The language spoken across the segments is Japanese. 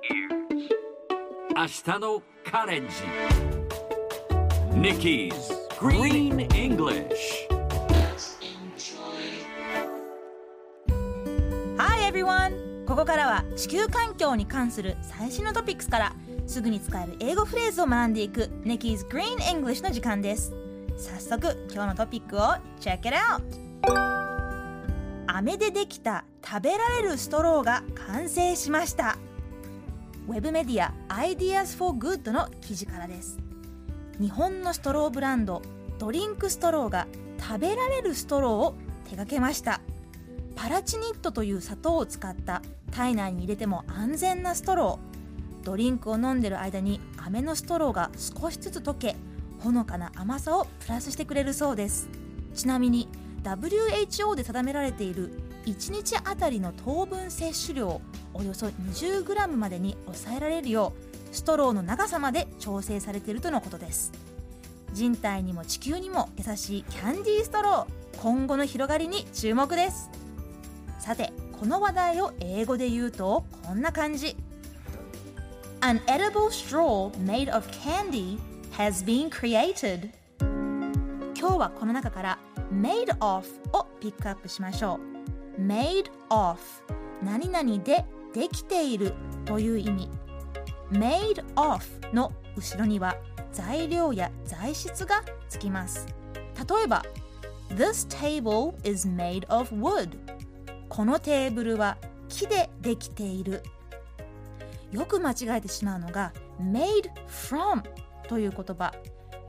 明日のカレンジ Nikki's Green English Hi everyone! ここからは地球環境に関する最新のトピックスからすぐに使える英語フレーズを学んでいく Nikki's Green English の時間です早速今日のトピックを Check it out! 飴でできた食べられるストローが完成しましたウェブメディア Ideas for Good の記事からです。日本のストローブランドドリンクストローが食べられるストローを手掛けました。パラチニットという砂糖を使った体内に入れても安全なストロー。ドリンクを飲んでる間に飴のストローが少しずつ溶けほのかな甘さをプラスしてくれるそうです。ちなみに WHO で定められている1日あたりの糖分摂取量およそ 20g までに抑えられるようストローの長さまで調整されているとのことです。人体にも地球にも優しいキャンディーストロー今後の広がりに注目です。さてこの話題を英語で言うとこんな感じ。An edible straw made of candy has been created. 今日はこの中から made of をピックアップしましょう。made of 何々でできているという意味。made of の後ろには材料や材質がつきます。例えば This table is made of wood このテーブルは木でできている。よく間違えてしまうのが made from という言葉。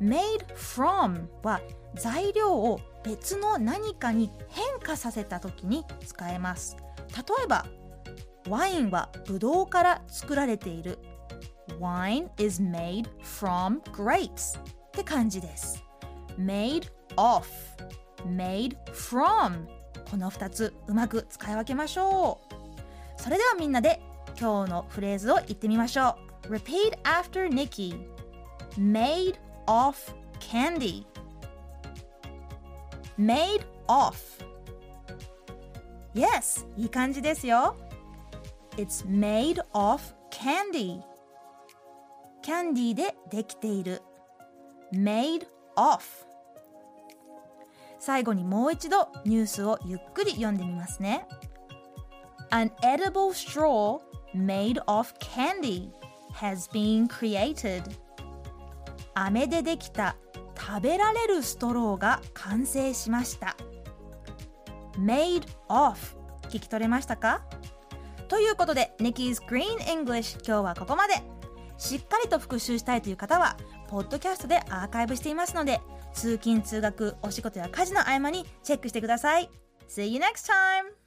made from は材料を別の何かに変化させた時に使えます。例えばワインはブドウから作られている Wine is made from grapes って感じです made of made from この2つうまく使い分けましょうそれではみんなで今日のフレーズを言ってみましょう Repeat after Nikki Made of candy Made of Yes いい感じですよ It's made of candy. キャンディーでできている。Made of. 最後にもう一度ニュースをゆっくり読んでみますね。An edible straw made of candy has been created. 飴でできた食べられるストローが完成しました。Made of 聞き取れましたか？ということで Nikki's Green English 今日はここまでしっかりと復習したいという方はポッドキャストでアーカイブしていますので通勤通学お仕事や家事の合間にチェックしてください See you next time!